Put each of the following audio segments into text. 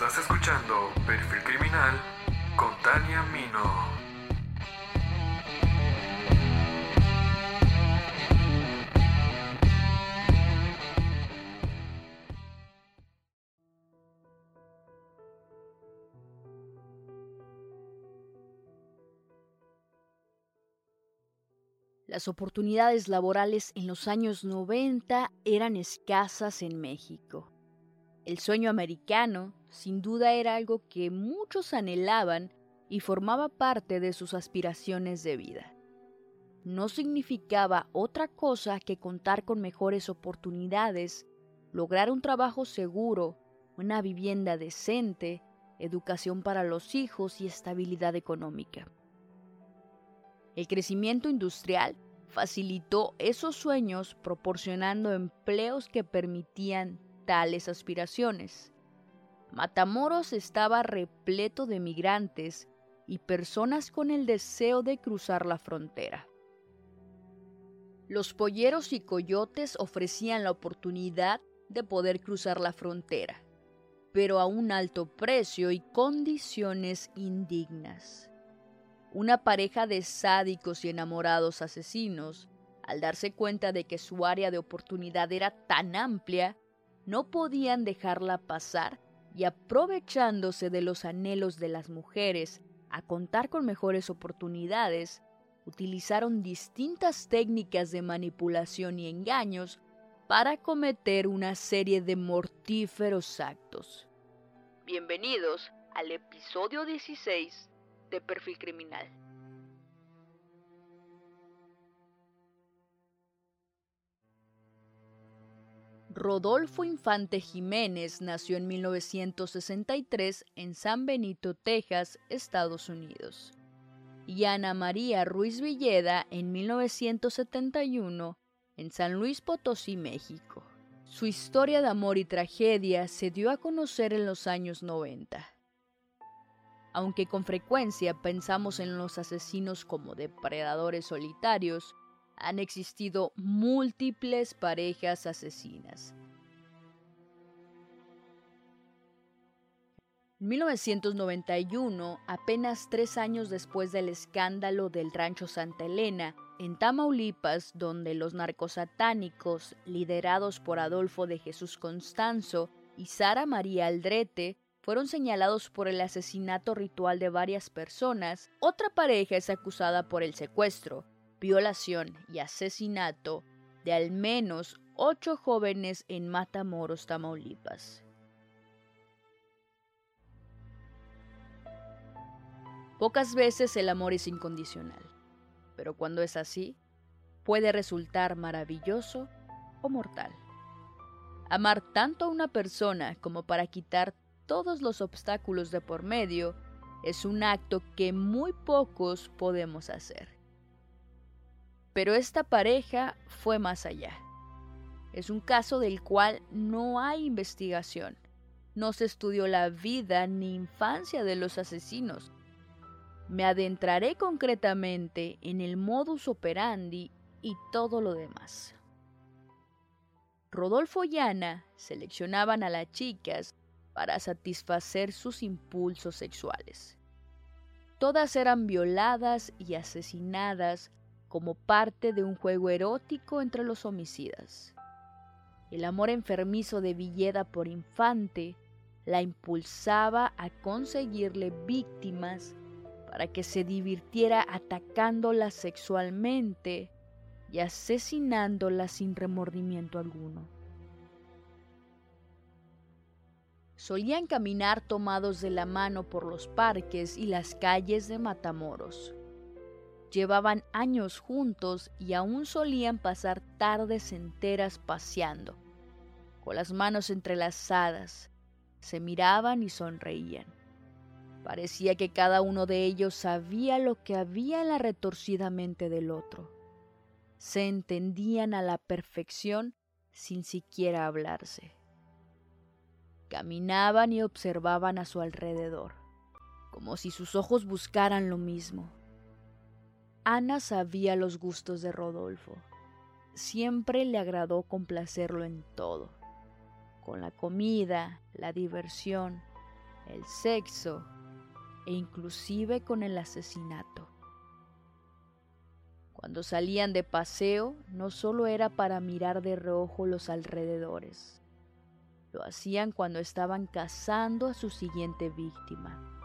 Estás escuchando Perfil Criminal con Tania Mino. Las oportunidades laborales en los años 90 eran escasas en México. El sueño americano, sin duda, era algo que muchos anhelaban y formaba parte de sus aspiraciones de vida. No significaba otra cosa que contar con mejores oportunidades, lograr un trabajo seguro, una vivienda decente, educación para los hijos y estabilidad económica. El crecimiento industrial facilitó esos sueños proporcionando empleos que permitían tales aspiraciones. Matamoros estaba repleto de migrantes y personas con el deseo de cruzar la frontera. Los polleros y coyotes ofrecían la oportunidad de poder cruzar la frontera, pero a un alto precio y condiciones indignas. Una pareja de sádicos y enamorados asesinos, al darse cuenta de que su área de oportunidad era tan amplia, no podían dejarla pasar y aprovechándose de los anhelos de las mujeres a contar con mejores oportunidades, utilizaron distintas técnicas de manipulación y engaños para cometer una serie de mortíferos actos. Bienvenidos al episodio 16 de perfil criminal. Rodolfo Infante Jiménez nació en 1963 en San Benito, Texas, Estados Unidos. Y Ana María Ruiz Villeda en 1971 en San Luis Potosí, México. Su historia de amor y tragedia se dio a conocer en los años 90 aunque con frecuencia pensamos en los asesinos como depredadores solitarios, han existido múltiples parejas asesinas. En 1991, apenas tres años después del escándalo del rancho Santa Elena, en Tamaulipas, donde los narcosatánicos, liderados por Adolfo de Jesús Constanzo y Sara María Aldrete, fueron señalados por el asesinato ritual de varias personas, otra pareja es acusada por el secuestro, violación y asesinato de al menos ocho jóvenes en Matamoros, Tamaulipas. Pocas veces el amor es incondicional, pero cuando es así, puede resultar maravilloso o mortal. Amar tanto a una persona como para quitar todos los obstáculos de por medio es un acto que muy pocos podemos hacer. Pero esta pareja fue más allá. Es un caso del cual no hay investigación. No se estudió la vida ni infancia de los asesinos. Me adentraré concretamente en el modus operandi y todo lo demás. Rodolfo y Ana seleccionaban a las chicas para satisfacer sus impulsos sexuales. Todas eran violadas y asesinadas como parte de un juego erótico entre los homicidas. El amor enfermizo de Villeda por Infante la impulsaba a conseguirle víctimas para que se divirtiera atacándolas sexualmente y asesinándolas sin remordimiento alguno. solían caminar tomados de la mano por los parques y las calles de Matamoros. Llevaban años juntos y aún solían pasar tardes enteras paseando, con las manos entrelazadas, se miraban y sonreían. Parecía que cada uno de ellos sabía lo que había en la retorcida mente del otro. Se entendían a la perfección sin siquiera hablarse. Caminaban y observaban a su alrededor, como si sus ojos buscaran lo mismo. Ana sabía los gustos de Rodolfo. Siempre le agradó complacerlo en todo, con la comida, la diversión, el sexo e inclusive con el asesinato. Cuando salían de paseo, no solo era para mirar de reojo los alrededores, lo hacían cuando estaban cazando a su siguiente víctima.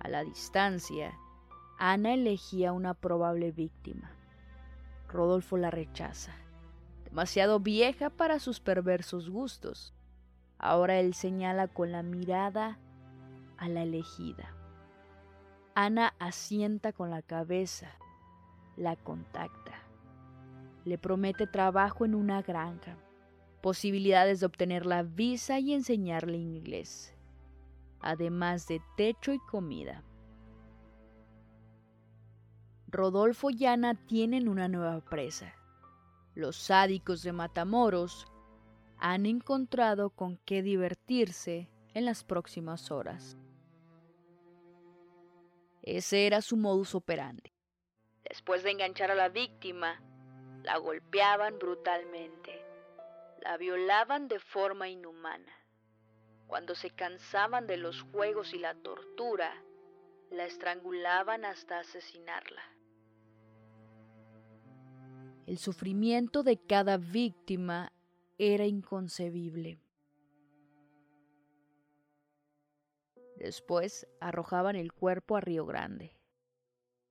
A la distancia, Ana elegía una probable víctima. Rodolfo la rechaza, demasiado vieja para sus perversos gustos. Ahora él señala con la mirada a la elegida. Ana asienta con la cabeza, la contacta, le promete trabajo en una granja posibilidades de obtener la visa y enseñarle inglés, además de techo y comida. Rodolfo y Ana tienen una nueva presa. Los sádicos de Matamoros han encontrado con qué divertirse en las próximas horas. Ese era su modus operandi. Después de enganchar a la víctima, la golpeaban brutalmente la violaban de forma inhumana. Cuando se cansaban de los juegos y la tortura, la estrangulaban hasta asesinarla. El sufrimiento de cada víctima era inconcebible. Después arrojaban el cuerpo a Río Grande.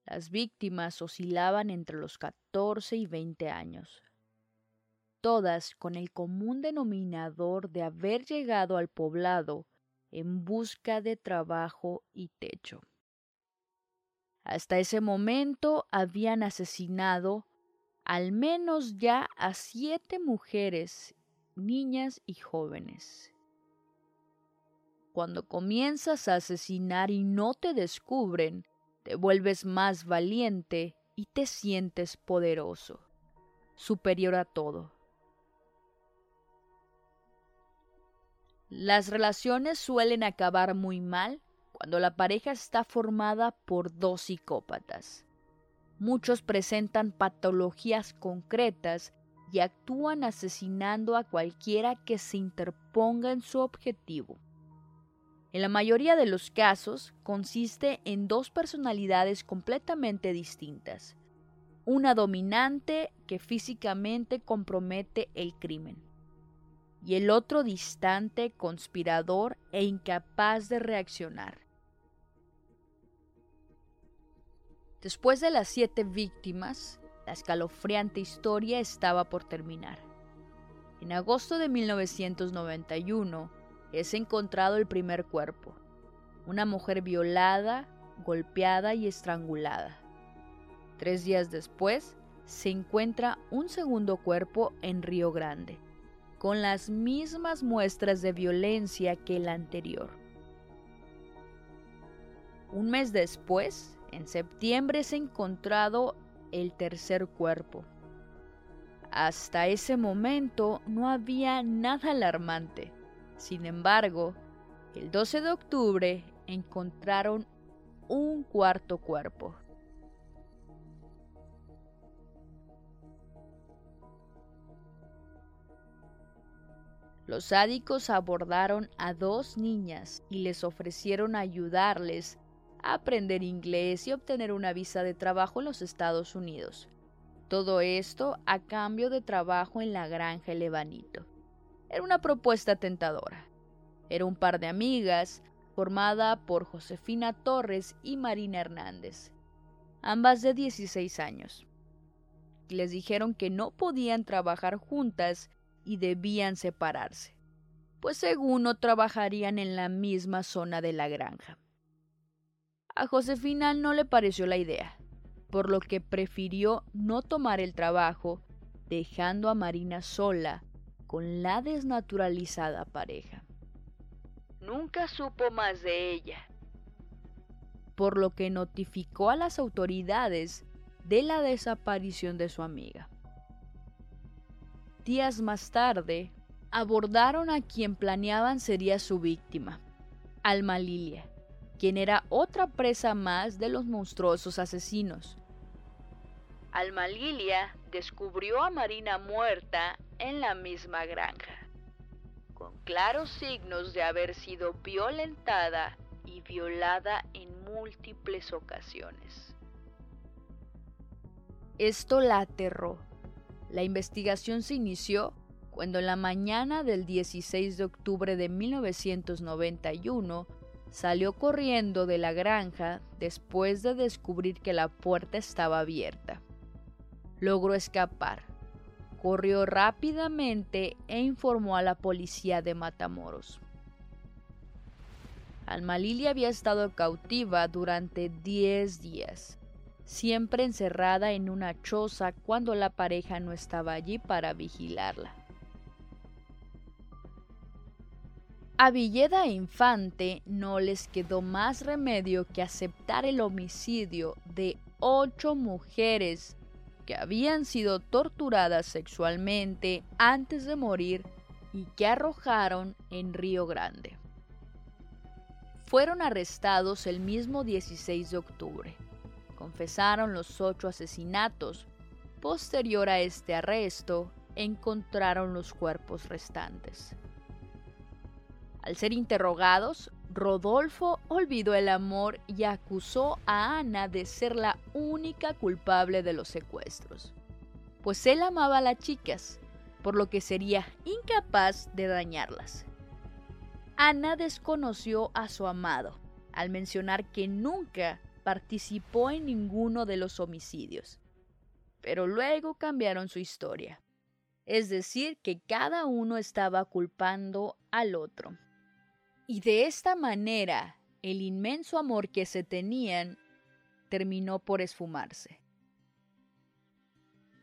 Las víctimas oscilaban entre los 14 y 20 años todas con el común denominador de haber llegado al poblado en busca de trabajo y techo. Hasta ese momento habían asesinado al menos ya a siete mujeres, niñas y jóvenes. Cuando comienzas a asesinar y no te descubren, te vuelves más valiente y te sientes poderoso, superior a todo. Las relaciones suelen acabar muy mal cuando la pareja está formada por dos psicópatas. Muchos presentan patologías concretas y actúan asesinando a cualquiera que se interponga en su objetivo. En la mayoría de los casos consiste en dos personalidades completamente distintas. Una dominante que físicamente compromete el crimen y el otro distante, conspirador e incapaz de reaccionar. Después de las siete víctimas, la escalofriante historia estaba por terminar. En agosto de 1991 es encontrado el primer cuerpo, una mujer violada, golpeada y estrangulada. Tres días después, se encuentra un segundo cuerpo en Río Grande con las mismas muestras de violencia que el anterior. Un mes después, en septiembre, se ha encontrado el tercer cuerpo. Hasta ese momento no había nada alarmante. Sin embargo, el 12 de octubre encontraron un cuarto cuerpo. Los sádicos abordaron a dos niñas y les ofrecieron ayudarles aprender inglés y obtener una visa de trabajo en los Estados Unidos. Todo esto a cambio de trabajo en la granja El Era una propuesta tentadora. Era un par de amigas formada por Josefina Torres y Marina Hernández, ambas de 16 años. Les dijeron que no podían trabajar juntas y debían separarse, pues según no trabajarían en la misma zona de la granja. A Josefina no le pareció la idea, por lo que prefirió no tomar el trabajo, dejando a Marina sola con la desnaturalizada pareja. Nunca supo más de ella, por lo que notificó a las autoridades de la desaparición de su amiga. Días más tarde, abordaron a quien planeaban sería su víctima, Alma Lilia, quien era otra presa más de los monstruosos asesinos. Alma Lilia descubrió a Marina muerta en la misma granja. con claros signos de haber sido violentada y violada en múltiples ocasiones. Esto la aterró. La investigación se inició cuando en la mañana del 16 de octubre de 1991 salió corriendo de la granja después de descubrir que la puerta estaba abierta. Logró escapar, corrió rápidamente e informó a la policía de Matamoros. Alma Lilia había estado cautiva durante 10 días, siempre encerrada en una choza cuando la pareja no estaba allí para vigilarla. A Villeda Infante no les quedó más remedio que aceptar el homicidio de ocho mujeres que habían sido torturadas sexualmente antes de morir y que arrojaron en Río Grande. Fueron arrestados el mismo 16 de octubre. Confesaron los ocho asesinatos. Posterior a este arresto, encontraron los cuerpos restantes. Al ser interrogados, Rodolfo olvidó el amor y acusó a Ana de ser la única culpable de los secuestros, pues él amaba a las chicas, por lo que sería incapaz de dañarlas. Ana desconoció a su amado al mencionar que nunca participó en ninguno de los homicidios, pero luego cambiaron su historia, es decir, que cada uno estaba culpando al otro. Y de esta manera, el inmenso amor que se tenían terminó por esfumarse.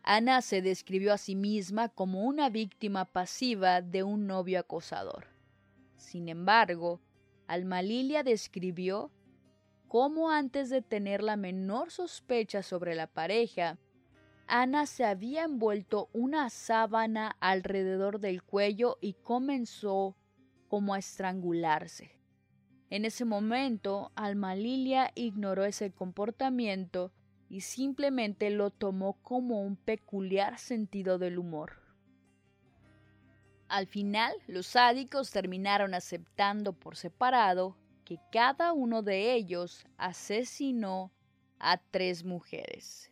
Ana se describió a sí misma como una víctima pasiva de un novio acosador. Sin embargo, Alma Lilia describió cómo antes de tener la menor sospecha sobre la pareja, Ana se había envuelto una sábana alrededor del cuello y comenzó como a estrangularse. En ese momento, Alma Lilia ignoró ese comportamiento y simplemente lo tomó como un peculiar sentido del humor. Al final, los sádicos terminaron aceptando por separado que cada uno de ellos asesinó a tres mujeres.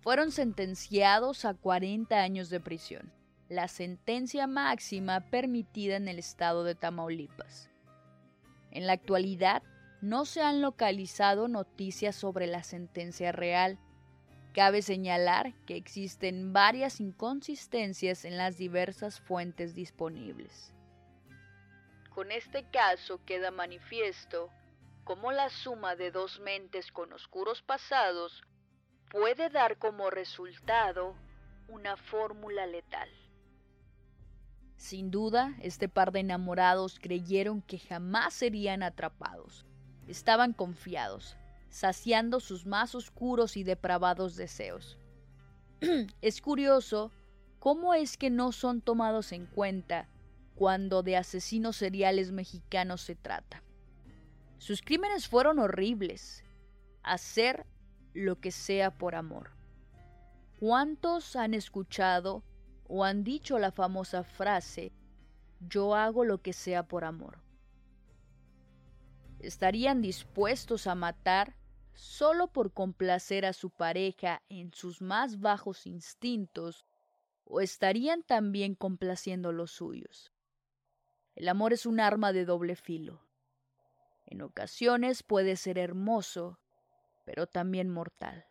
Fueron sentenciados a 40 años de prisión la sentencia máxima permitida en el estado de Tamaulipas. En la actualidad, no se han localizado noticias sobre la sentencia real. Cabe señalar que existen varias inconsistencias en las diversas fuentes disponibles. Con este caso queda manifiesto cómo la suma de dos mentes con oscuros pasados puede dar como resultado una fórmula letal. Sin duda, este par de enamorados creyeron que jamás serían atrapados. Estaban confiados, saciando sus más oscuros y depravados deseos. es curioso cómo es que no son tomados en cuenta cuando de asesinos seriales mexicanos se trata. Sus crímenes fueron horribles. Hacer lo que sea por amor. ¿Cuántos han escuchado o han dicho la famosa frase, yo hago lo que sea por amor. ¿Estarían dispuestos a matar solo por complacer a su pareja en sus más bajos instintos o estarían también complaciendo los suyos? El amor es un arma de doble filo. En ocasiones puede ser hermoso, pero también mortal.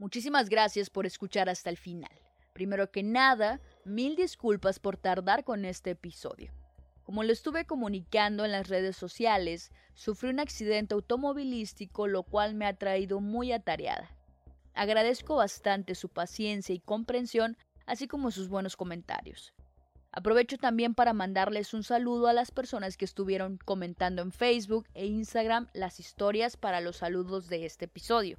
Muchísimas gracias por escuchar hasta el final. Primero que nada, mil disculpas por tardar con este episodio. Como lo estuve comunicando en las redes sociales, sufrí un accidente automovilístico lo cual me ha traído muy atareada. Agradezco bastante su paciencia y comprensión, así como sus buenos comentarios. Aprovecho también para mandarles un saludo a las personas que estuvieron comentando en Facebook e Instagram las historias para los saludos de este episodio.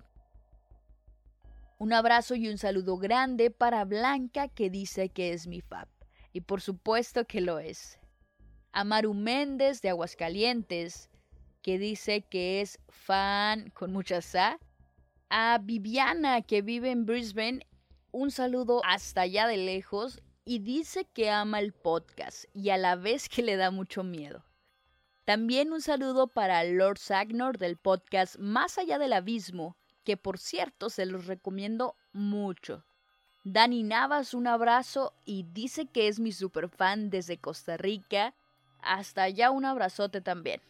Un abrazo y un saludo grande para Blanca que dice que es mi fab. Y por supuesto que lo es. A Maru Méndez de Aguascalientes que dice que es fan con mucha sa. A Viviana que vive en Brisbane un saludo hasta allá de lejos y dice que ama el podcast y a la vez que le da mucho miedo. También un saludo para Lord Sagnor del podcast Más allá del abismo, que por cierto se los recomiendo mucho. Dani Navas, un abrazo y dice que es mi superfan desde Costa Rica. Hasta allá un abrazote también.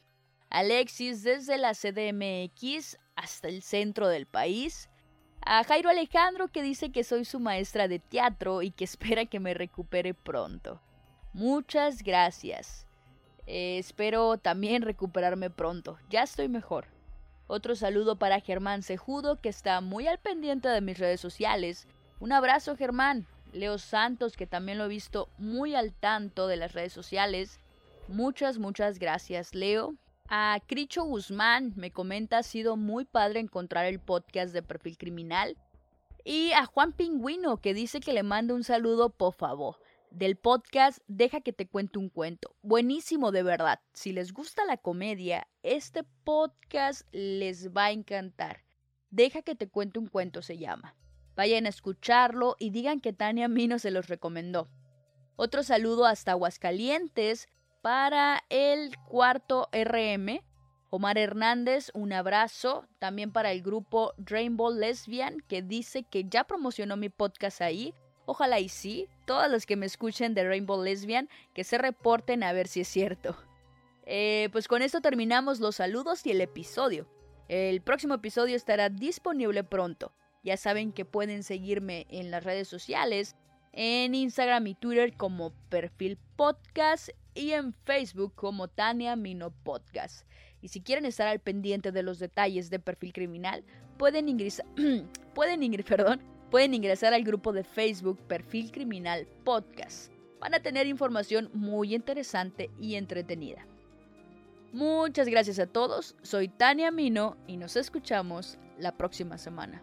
Alexis desde la CDMX hasta el centro del país. A Jairo Alejandro que dice que soy su maestra de teatro y que espera que me recupere pronto. Muchas gracias. Eh, espero también recuperarme pronto. Ya estoy mejor. Otro saludo para Germán Cejudo que está muy al pendiente de mis redes sociales. Un abrazo Germán. Leo Santos que también lo he visto muy al tanto de las redes sociales. Muchas, muchas gracias Leo. A Cricho Guzmán me comenta ha sido muy padre encontrar el podcast de Perfil Criminal. Y a Juan Pingüino que dice que le manda un saludo por favor. Del podcast Deja que te cuente un cuento. Buenísimo de verdad. Si les gusta la comedia, este podcast les va a encantar. Deja que te cuente un cuento se llama. Vayan a escucharlo y digan que Tania Mino se los recomendó. Otro saludo hasta Aguascalientes para el cuarto RM, Omar Hernández, un abrazo. También para el grupo Rainbow Lesbian, que dice que ya promocionó mi podcast ahí. Ojalá y sí, todas las que me escuchen de Rainbow Lesbian, que se reporten a ver si es cierto. Eh, pues con esto terminamos los saludos y el episodio. El próximo episodio estará disponible pronto. Ya saben que pueden seguirme en las redes sociales, en Instagram y Twitter como perfil podcast y en Facebook como Tania Mino Podcast. Y si quieren estar al pendiente de los detalles de perfil criminal, pueden ingresar, pueden, perdón, pueden ingresar al grupo de Facebook Perfil Criminal Podcast. Van a tener información muy interesante y entretenida. Muchas gracias a todos, soy Tania Mino y nos escuchamos la próxima semana.